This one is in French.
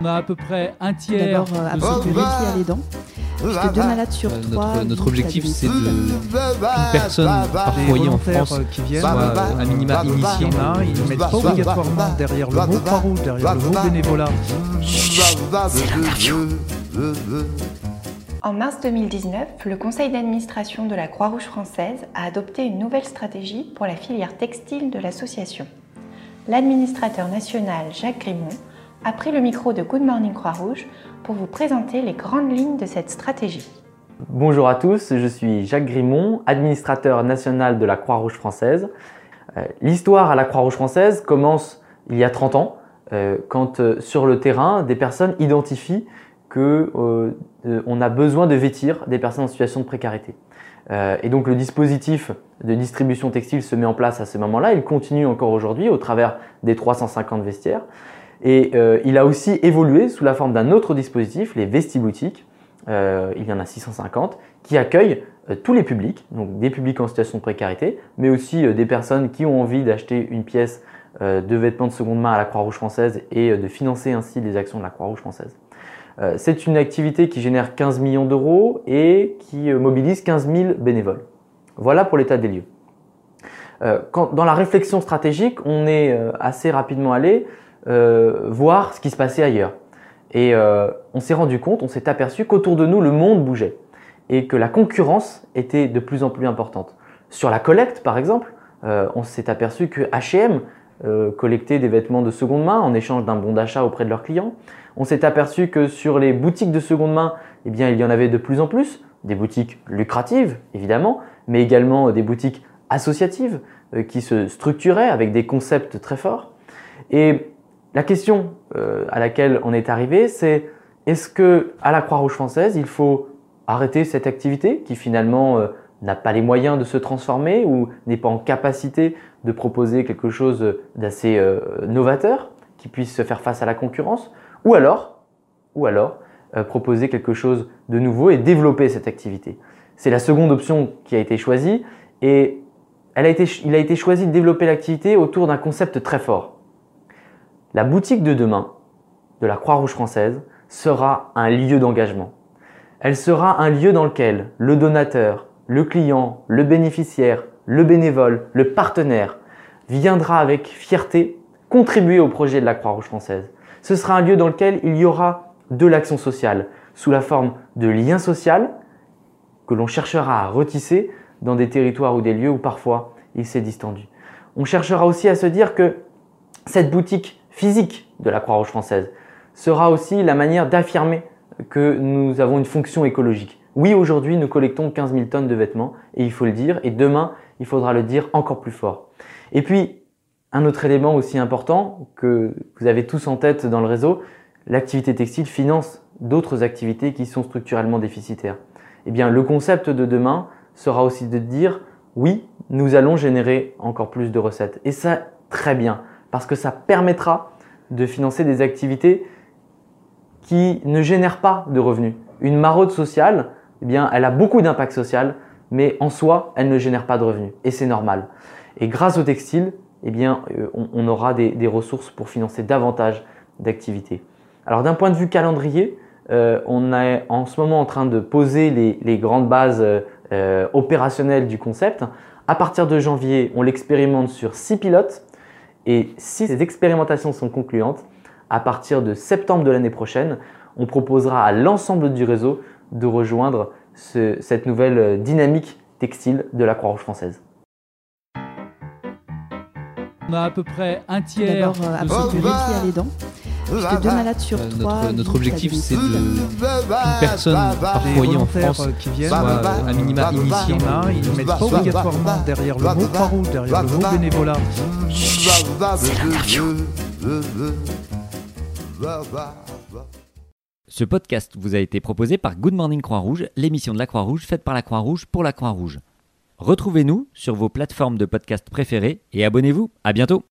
On a à peu près un tiers. D'abord, euh, à les dents. Puisque deux malades sur Euh, trois. notre, objectif, c'est de qu'une personne par foyer en France euh, qui viennent, soit à minima initié. Il y en a, ils ne mettent pas obligatoirement derrière le mot Croix-Rouge, derrière le mot bénévolat. En mars 2019, le conseil d'administration de la Croix-Rouge française a adopté une nouvelle stratégie pour la filière textile de l'association. L'administrateur national Jacques Grimont a pris le micro de Good Morning Croix-Rouge pour vous présenter les grandes lignes de cette stratégie. Bonjour à tous, je suis Jacques Grimont, administrateur national de la Croix-Rouge française. Euh, L'histoire à la Croix-Rouge française commence il y a 30 ans, euh, quand euh, sur le terrain, des personnes identifient que euh, euh, on a besoin de vêtir des personnes en situation de précarité. Et donc le dispositif de distribution textile se met en place à ce moment-là. Il continue encore aujourd'hui au travers des 350 vestiaires. Et euh, il a aussi évolué sous la forme d'un autre dispositif, les vestiboutiques. Euh, il y en a 650 qui accueillent euh, tous les publics, donc des publics en situation de précarité, mais aussi des personnes qui ont envie d'acheter une pièce de vêtements de seconde main à la Croix-Rouge française et de financer ainsi les actions de la Croix-Rouge française. C'est une activité qui génère 15 millions d'euros et qui mobilise 15 000 bénévoles. Voilà pour l'état des lieux. Dans la réflexion stratégique, on est assez rapidement allé euh, voir ce qui se passait ailleurs. Et euh, on s'est rendu compte, on s'est aperçu qu'autour de nous, le monde bougeait et que la concurrence était de plus en plus importante. Sur la collecte, par exemple, euh, on s'est aperçu que H&M euh, collectait des vêtements de seconde main en échange d'un bon d'achat auprès de leurs clients. On s'est aperçu que sur les boutiques de seconde main, eh bien, il y en avait de plus en plus, des boutiques lucratives, évidemment, mais également des boutiques associatives euh, qui se structuraient avec des concepts très forts. Et la question euh, à laquelle on est arrivé, c'est est-ce que à la Croix-Rouge française, il faut arrêter cette activité qui finalement euh, n'a pas les moyens de se transformer ou n'est pas en capacité de proposer quelque chose d'assez euh, novateur qui puisse se faire face à la concurrence ou alors ou alors proposer quelque chose de nouveau et développer cette activité? C'est la seconde option qui a été choisie et elle a été, il a été choisi de développer l'activité autour d'un concept très fort. La boutique de demain de la Croix-Rouge française sera un lieu d'engagement. Elle sera un lieu dans lequel le donateur, le client, le bénéficiaire, le bénévole, le partenaire viendra avec fierté contribuer au projet de la Croix-Rouge française. Ce sera un lieu dans lequel il y aura de l'action sociale sous la forme de liens sociaux que l'on cherchera à retisser dans des territoires ou des lieux où parfois il s'est distendu. On cherchera aussi à se dire que cette boutique physique de la Croix-Rouge française sera aussi la manière d'affirmer que nous avons une fonction écologique. Oui, aujourd'hui, nous collectons 15 000 tonnes de vêtements, et il faut le dire, et demain, il faudra le dire encore plus fort. Et puis, un autre élément aussi important que vous avez tous en tête dans le réseau, l'activité textile finance d'autres activités qui sont structurellement déficitaires. Eh bien, le concept de demain sera aussi de dire, oui, nous allons générer encore plus de recettes. Et ça, très bien, parce que ça permettra de financer des activités qui ne génèrent pas de revenus. Une maraude sociale, eh bien, elle a beaucoup d'impact social, mais en soi, elle ne génère pas de revenus. Et c'est normal. Et grâce au textile, eh bien, euh, on, aura des, ressources pour financer davantage d'activités. Alors d'un point de vue calendrier, euh, on est en ce moment en train de poser les, les grandes bases euh, opérationnelles du concept. À partir de janvier, on l'expérimente sur six pilotes. Et si ces expérimentations sont concluantes, à partir de septembre de l'année prochaine, on proposera à l'ensemble du réseau de rejoindre ce, cette nouvelle dynamique textile de la Croix-Rouge française. On a à peu près un tiers. D'abord, euh, de avoir ce du public. à les dents. Puisque deux malades sur Euh, trois. notre, objectif, c'est de qu'une personne par foyer en France euh, qui viennent, soit euh, à minima il initié. y en a, ils ne mettent pas obligatoirement derrière le mot Croix-Rouge, derrière le mot bénévolat. Ce podcast vous a été proposé par Good Morning Croix-Rouge, l'émission de la Croix-Rouge faite par la Croix-Rouge pour la Croix-Rouge. Retrouvez-nous sur vos plateformes de podcast préférées et abonnez-vous. À bientôt.